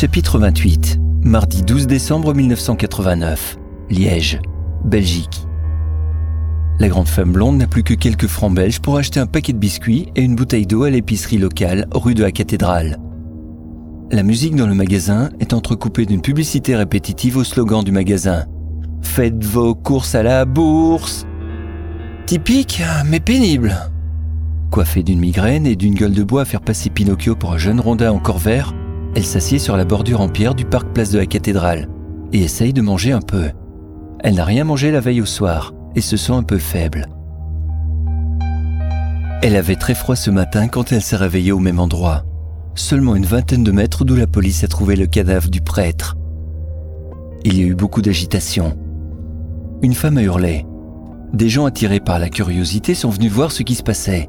Chapitre 28 Mardi 12 décembre 1989 Liège, Belgique. La grande femme blonde n'a plus que quelques francs belges pour acheter un paquet de biscuits et une bouteille d'eau à l'épicerie locale rue de la Cathédrale. La musique dans le magasin est entrecoupée d'une publicité répétitive au slogan du magasin. Faites vos courses à la bourse. Typique, mais pénible. Coiffée d'une migraine et d'une gueule de bois à faire passer Pinocchio pour un jeune rondin encore vert, elle s'assied sur la bordure en pierre du parc Place de la Cathédrale et essaye de manger un peu. Elle n'a rien mangé la veille au soir et se sent un peu faible. Elle avait très froid ce matin quand elle s'est réveillée au même endroit, seulement une vingtaine de mètres d'où la police a trouvé le cadavre du prêtre. Il y a eu beaucoup d'agitation. Une femme a hurlé. Des gens attirés par la curiosité sont venus voir ce qui se passait.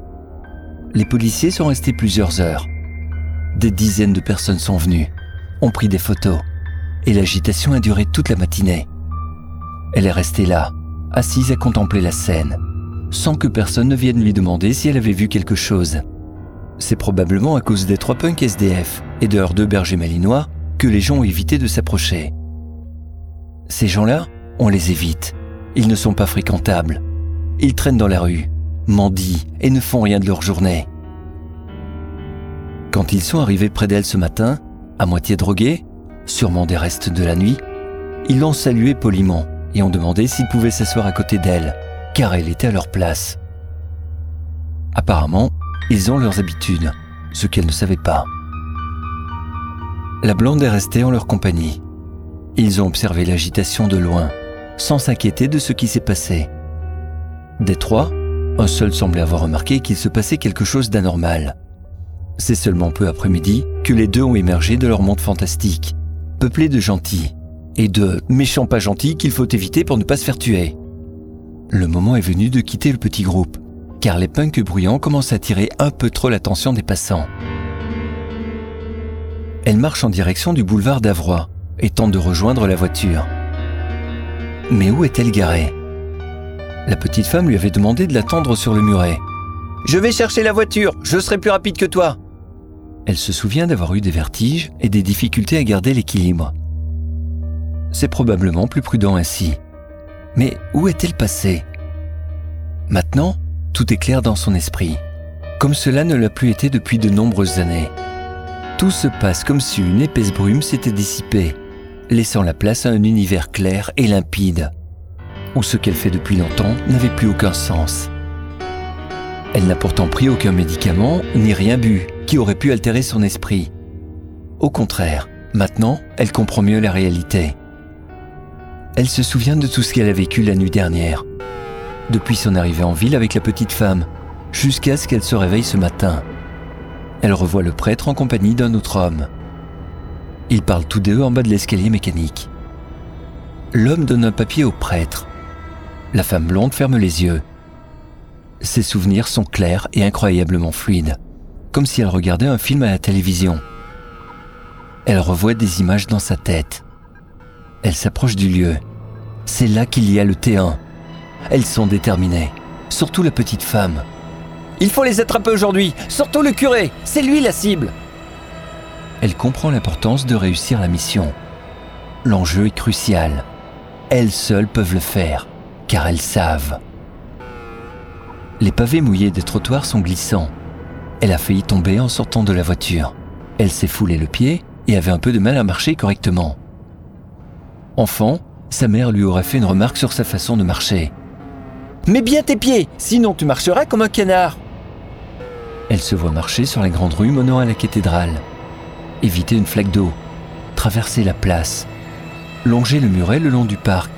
Les policiers sont restés plusieurs heures. Des dizaines de personnes sont venues, ont pris des photos, et l'agitation a duré toute la matinée. Elle est restée là, assise à contempler la scène, sans que personne ne vienne lui demander si elle avait vu quelque chose. C'est probablement à cause des trois punks SDF et de leurs deux bergers malinois que les gens ont évité de s'approcher. Ces gens-là, on les évite. Ils ne sont pas fréquentables. Ils traînent dans la rue, mendient et ne font rien de leur journée. Quand ils sont arrivés près d'elle ce matin, à moitié drogués, sûrement des restes de la nuit, ils l'ont saluée poliment et ont demandé s'ils pouvaient s'asseoir à côté d'elle, car elle était à leur place. Apparemment, ils ont leurs habitudes, ce qu'elle ne savait pas. La blonde est restée en leur compagnie. Ils ont observé l'agitation de loin, sans s'inquiéter de ce qui s'est passé. Des trois, un seul semblait avoir remarqué qu'il se passait quelque chose d'anormal. C'est seulement peu après-midi que les deux ont émergé de leur monde fantastique, peuplé de gentils, et de méchants pas gentils qu'il faut éviter pour ne pas se faire tuer. Le moment est venu de quitter le petit groupe, car les punks bruyants commencent à attirer un peu trop l'attention des passants. Elle marche en direction du boulevard d'Avroy et tente de rejoindre la voiture. Mais où est-elle garée? La petite femme lui avait demandé de l'attendre sur le muret. Je vais chercher la voiture, je serai plus rapide que toi. Elle se souvient d'avoir eu des vertiges et des difficultés à garder l'équilibre. C'est probablement plus prudent ainsi. Mais où est-elle passée? Maintenant, tout est clair dans son esprit, comme cela ne l'a plus été depuis de nombreuses années. Tout se passe comme si une épaisse brume s'était dissipée, laissant la place à un univers clair et limpide, où ce qu'elle fait depuis longtemps n'avait plus aucun sens. Elle n'a pourtant pris aucun médicament ni rien bu qui aurait pu altérer son esprit. Au contraire, maintenant, elle comprend mieux la réalité. Elle se souvient de tout ce qu'elle a vécu la nuit dernière, depuis son arrivée en ville avec la petite femme, jusqu'à ce qu'elle se réveille ce matin. Elle revoit le prêtre en compagnie d'un autre homme. Ils parlent tous deux en bas de l'escalier mécanique. L'homme donne un papier au prêtre. La femme blonde ferme les yeux. Ses souvenirs sont clairs et incroyablement fluides, comme si elle regardait un film à la télévision. Elle revoit des images dans sa tête. Elle s'approche du lieu. C'est là qu'il y a le T1. Elles sont déterminées, surtout la petite femme. Il faut les attraper aujourd'hui, surtout le curé, c'est lui la cible. Elle comprend l'importance de réussir la mission. L'enjeu est crucial. Elles seules peuvent le faire, car elles savent. Les pavés mouillés des trottoirs sont glissants. Elle a failli tomber en sortant de la voiture. Elle s'est foulé le pied et avait un peu de mal à marcher correctement. Enfant, sa mère lui aurait fait une remarque sur sa façon de marcher. Mets bien tes pieds, sinon tu marcheras comme un canard. Elle se voit marcher sur la grande rue menant à la cathédrale, éviter une flaque d'eau, traverser la place, longer le muret le long du parc,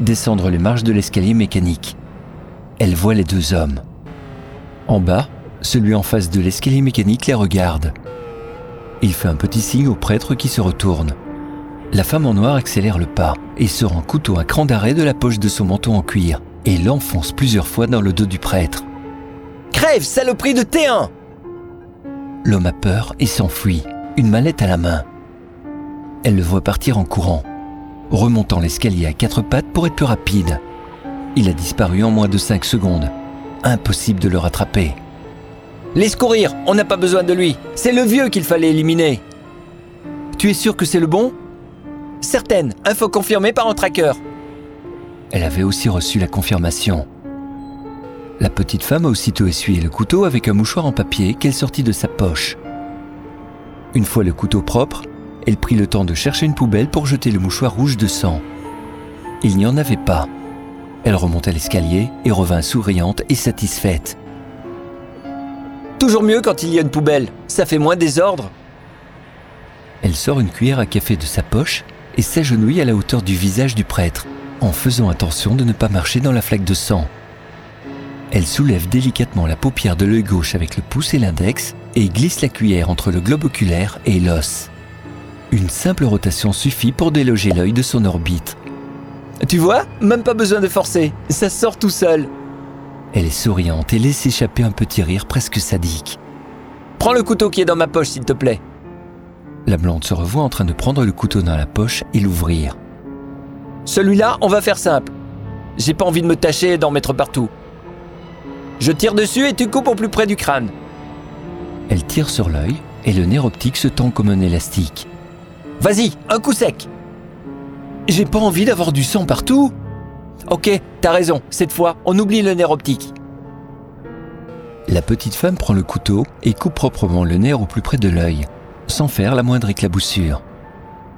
descendre les marches de l'escalier mécanique. Elle voit les deux hommes. En bas, celui en face de l'escalier mécanique les regarde. Il fait un petit signe au prêtre qui se retourne. La femme en noir accélère le pas et sort un couteau à cran d'arrêt de la poche de son manteau en cuir et l'enfonce plusieurs fois dans le dos du prêtre. Crève, saloperie de T1 L'homme a peur et s'enfuit, une mallette à la main. Elle le voit partir en courant, remontant l'escalier à quatre pattes pour être plus rapide. Il a disparu en moins de cinq secondes. Impossible de le rattraper. Laisse courir, on n'a pas besoin de lui. C'est le vieux qu'il fallait éliminer. Tu es sûre que c'est le bon? Certaine, info confirmée par un tracker. Elle avait aussi reçu la confirmation. La petite femme a aussitôt essuyé le couteau avec un mouchoir en papier qu'elle sortit de sa poche. Une fois le couteau propre, elle prit le temps de chercher une poubelle pour jeter le mouchoir rouge de sang. Il n'y en avait pas. Elle remonta l'escalier et revint souriante et satisfaite. Toujours mieux quand il y a une poubelle, ça fait moins désordre. Elle sort une cuillère à café de sa poche et s'agenouille à la hauteur du visage du prêtre, en faisant attention de ne pas marcher dans la flaque de sang. Elle soulève délicatement la paupière de l'œil gauche avec le pouce et l'index et glisse la cuillère entre le globe oculaire et l'os. Une simple rotation suffit pour déloger l'œil de son orbite. Tu vois, même pas besoin de forcer, ça sort tout seul. Elle est souriante et laisse échapper un petit rire presque sadique. Prends le couteau qui est dans ma poche, s'il te plaît. La blonde se revoit en train de prendre le couteau dans la poche et l'ouvrir. Celui-là, on va faire simple. J'ai pas envie de me tâcher et d'en mettre partout. Je tire dessus et tu coupes au plus près du crâne. Elle tire sur l'œil et le nerf optique se tend comme un élastique. Vas-y, un coup sec. J'ai pas envie d'avoir du sang partout. Ok, t'as raison, cette fois, on oublie le nerf optique. La petite femme prend le couteau et coupe proprement le nerf au plus près de l'œil, sans faire la moindre éclaboussure.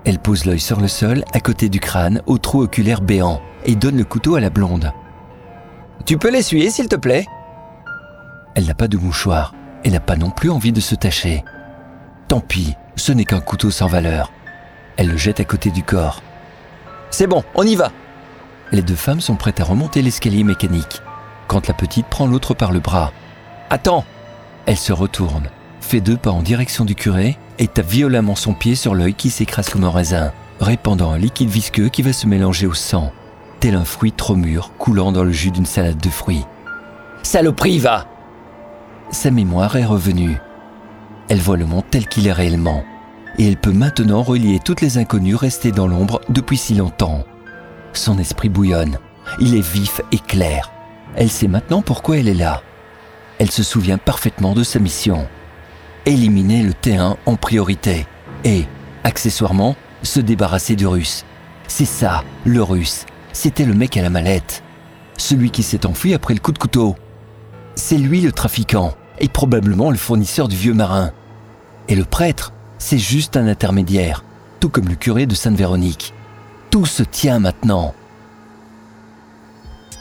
Elle pose l'œil sur le sol, à côté du crâne, au trou oculaire béant, et donne le couteau à la blonde. Tu peux l'essuyer, s'il te plaît? Elle n'a pas de mouchoir. Elle n'a pas non plus envie de se tâcher. Tant pis, ce n'est qu'un couteau sans valeur. Elle le jette à côté du corps. C'est bon, on y va. Les deux femmes sont prêtes à remonter l'escalier mécanique, quand la petite prend l'autre par le bras. Attends Elle se retourne, fait deux pas en direction du curé et tape violemment son pied sur l'œil qui s'écrase comme un raisin, répandant un liquide visqueux qui va se mélanger au sang, tel un fruit trop mûr coulant dans le jus d'une salade de fruits. Saloperie, va Sa mémoire est revenue. Elle voit le monde tel qu'il est réellement, et elle peut maintenant relier toutes les inconnues restées dans l'ombre depuis si longtemps. Son esprit bouillonne, il est vif et clair. Elle sait maintenant pourquoi elle est là. Elle se souvient parfaitement de sa mission. Éliminer le T1 en priorité et, accessoirement, se débarrasser du russe. C'est ça, le russe. C'était le mec à la mallette. Celui qui s'est enfui après le coup de couteau. C'est lui le trafiquant et probablement le fournisseur du vieux marin. Et le prêtre, c'est juste un intermédiaire, tout comme le curé de Sainte-Véronique. Tout se tient maintenant.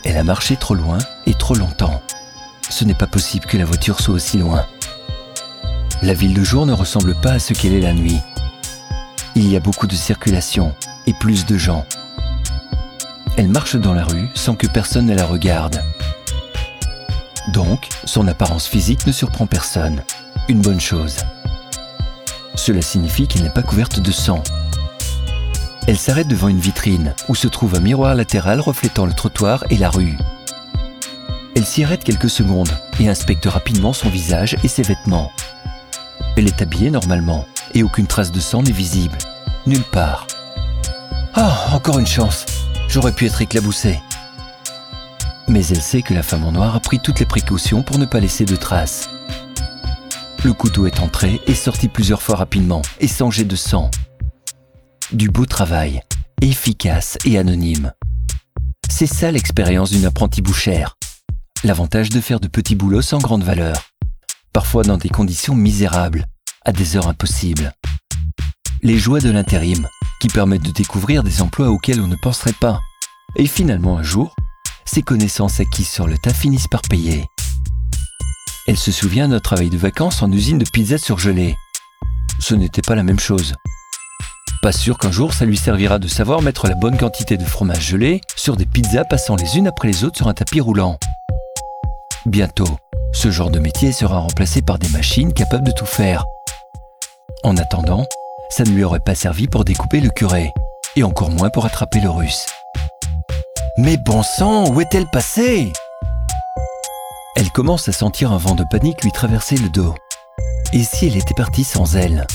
Elle a marché trop loin et trop longtemps. Ce n'est pas possible que la voiture soit aussi loin. La ville de jour ne ressemble pas à ce qu'elle est la nuit. Il y a beaucoup de circulation et plus de gens. Elle marche dans la rue sans que personne ne la regarde. Donc, son apparence physique ne surprend personne. Une bonne chose. Cela signifie qu'elle n'est pas couverte de sang. Elle s'arrête devant une vitrine où se trouve un miroir latéral reflétant le trottoir et la rue. Elle s'y arrête quelques secondes et inspecte rapidement son visage et ses vêtements. Elle est habillée normalement et aucune trace de sang n'est visible. Nulle part. Ah, encore une chance. J'aurais pu être éclaboussée. Mais elle sait que la femme en noir a pris toutes les précautions pour ne pas laisser de traces. Le couteau est entré et sorti plusieurs fois rapidement et sans jet de sang. Du beau travail, efficace et anonyme. C'est ça l'expérience d'une apprentie bouchère. L'avantage de faire de petits boulots sans grande valeur. Parfois dans des conditions misérables, à des heures impossibles. Les joies de l'intérim, qui permettent de découvrir des emplois auxquels on ne penserait pas. Et finalement un jour, ces connaissances acquises sur le tas finissent par payer. Elle se souvient d'un travail de vacances en usine de pizza surgelée. Ce n'était pas la même chose. Pas sûr qu'un jour ça lui servira de savoir mettre la bonne quantité de fromage gelé sur des pizzas passant les unes après les autres sur un tapis roulant. Bientôt, ce genre de métier sera remplacé par des machines capables de tout faire. En attendant, ça ne lui aurait pas servi pour découper le curé, et encore moins pour attraper le russe. Mais bon sang, où est-elle passée? Elle commence à sentir un vent de panique lui traverser le dos. Et si elle était partie sans elle?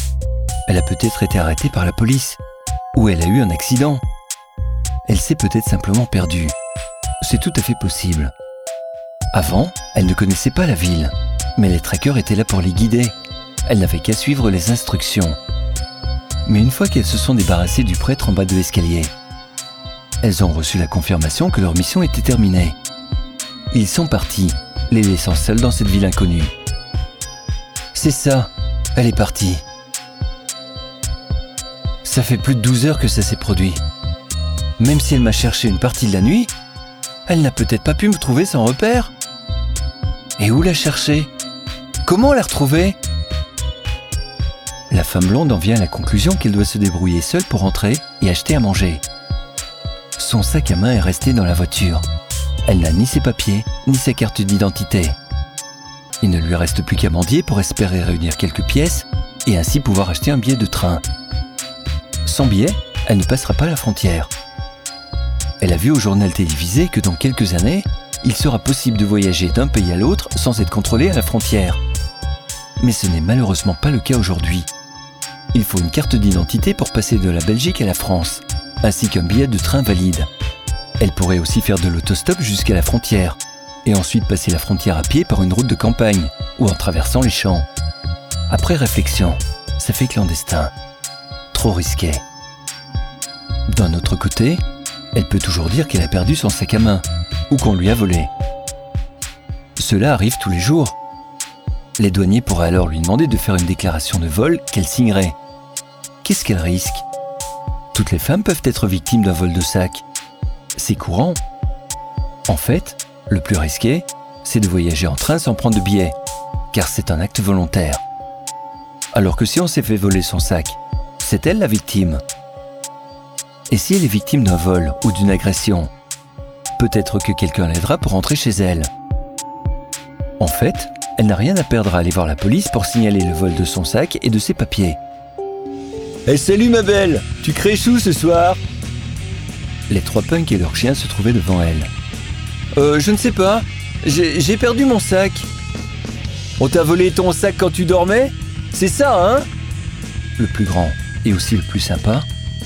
Elle a peut-être été arrêtée par la police. Ou elle a eu un accident. Elle s'est peut-être simplement perdue. C'est tout à fait possible. Avant, elle ne connaissait pas la ville, mais les trackers étaient là pour les guider. Elle n'avait qu'à suivre les instructions. Mais une fois qu'elles se sont débarrassées du prêtre en bas de l'escalier, elles ont reçu la confirmation que leur mission était terminée. Ils sont partis, les laissant seuls dans cette ville inconnue. C'est ça, elle est partie. Ça fait plus de 12 heures que ça s'est produit. Même si elle m'a cherché une partie de la nuit, elle n'a peut-être pas pu me trouver sans repère. Et où la chercher? Comment la retrouver? La femme blonde en vient à la conclusion qu'elle doit se débrouiller seule pour entrer et acheter à manger. Son sac à main est resté dans la voiture. Elle n'a ni ses papiers, ni sa carte d'identité. Il ne lui reste plus qu'à mendier pour espérer réunir quelques pièces et ainsi pouvoir acheter un billet de train. Sans billet, elle ne passera pas la frontière. Elle a vu au journal télévisé que dans quelques années, il sera possible de voyager d'un pays à l'autre sans être contrôlé à la frontière. Mais ce n'est malheureusement pas le cas aujourd'hui. Il faut une carte d'identité pour passer de la Belgique à la France, ainsi qu'un billet de train valide. Elle pourrait aussi faire de l'autostop jusqu'à la frontière, et ensuite passer la frontière à pied par une route de campagne ou en traversant les champs. Après réflexion, ça fait clandestin. Risqué. D'un autre côté, elle peut toujours dire qu'elle a perdu son sac à main ou qu'on lui a volé. Cela arrive tous les jours. Les douaniers pourraient alors lui demander de faire une déclaration de vol qu'elle signerait. Qu'est-ce qu'elle risque? Toutes les femmes peuvent être victimes d'un vol de sac. C'est courant. En fait, le plus risqué, c'est de voyager en train sans prendre de billet, car c'est un acte volontaire. Alors que si on s'est fait voler son sac, c'est elle la victime. Et si elle est victime d'un vol ou d'une agression, peut-être que quelqu'un l'aidera pour rentrer chez elle. En fait, elle n'a rien à perdre à aller voir la police pour signaler le vol de son sac et de ses papiers. Eh salut ma belle Tu crées chou ce soir? Les trois punks et leur chien se trouvaient devant elle. Euh, je ne sais pas. J'ai perdu mon sac. On t'a volé ton sac quand tu dormais? C'est ça, hein? Le plus grand, et aussi le plus sympa,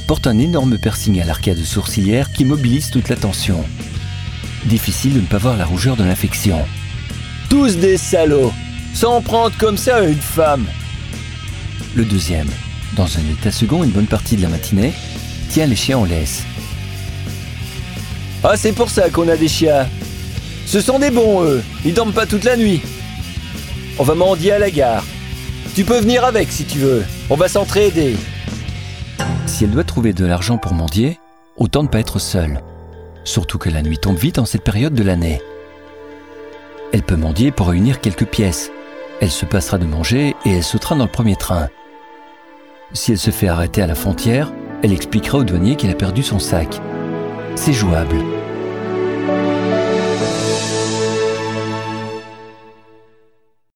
porte un énorme piercing à l'arcade sourcilière qui mobilise toute l'attention. Difficile de ne pas voir la rougeur de l'infection. Tous des salauds Sans prendre comme ça une femme Le deuxième, dans un état second une bonne partie de la matinée, tient les chiens en laisse. Ah, c'est pour ça qu'on a des chiens. Ce sont des bons, eux. Ils dorment pas toute la nuit. On va mendier à la gare. Tu peux venir avec si tu veux. On va s'entraider. Si elle doit trouver de l'argent pour mendier, autant ne pas être seule surtout que la nuit tombe vite en cette période de l'année. Elle peut mendier pour réunir quelques pièces. Elle se passera de manger et elle sautera dans le premier train. Si elle se fait arrêter à la frontière, elle expliquera au douanier qu'elle a perdu son sac. C'est jouable.